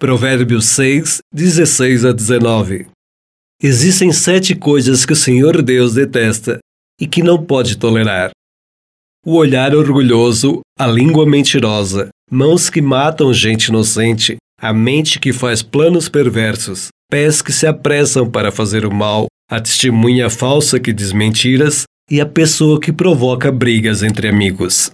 Provérbios 6, 16 a 19. Existem sete coisas que o Senhor Deus detesta e que não pode tolerar: o olhar orgulhoso, a língua mentirosa, mãos que matam gente inocente, a mente que faz planos perversos, pés que se apressam para fazer o mal, a testemunha falsa que diz mentiras e a pessoa que provoca brigas entre amigos.